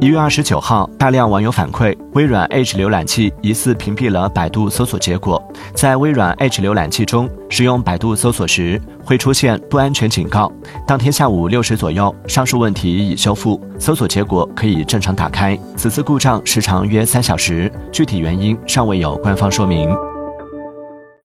一月二十九号，大量网友反馈，微软 Edge 浏览器疑似屏蔽了百度搜索结果。在微软 Edge 浏览器中，使用百度搜索时会出现不安全警告。当天下午六时左右，上述问题已修复，搜索结果可以正常打开。此次故障时长约三小时，具体原因尚未有官方说明。